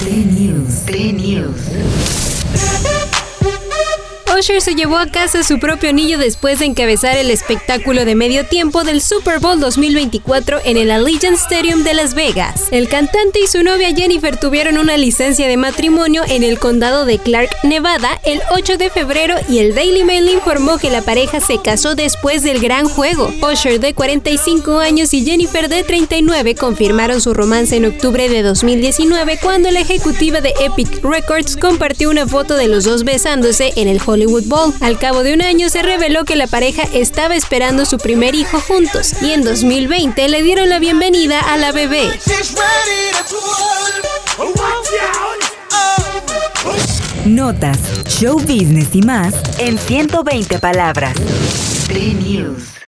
Play News. Play News. Usher se llevó a casa su propio anillo después de encabezar el espectáculo de medio tiempo del Super Bowl 2024 en el Allegiant Stadium de Las Vegas. El cantante y su novia Jennifer tuvieron una licencia de matrimonio en el condado de Clark, Nevada, el 8 de febrero y el Daily Mail informó que la pareja se casó después del gran juego. Usher de 45 años y Jennifer de 39 confirmaron su romance en octubre de 2019 cuando la ejecutiva de Epic Records compartió una foto de los dos besándose en el Hollywood al cabo de un año se reveló que la pareja estaba esperando su primer hijo juntos y en 2020 le dieron la bienvenida a la bebé. Notas, show business y más en 120 palabras. News.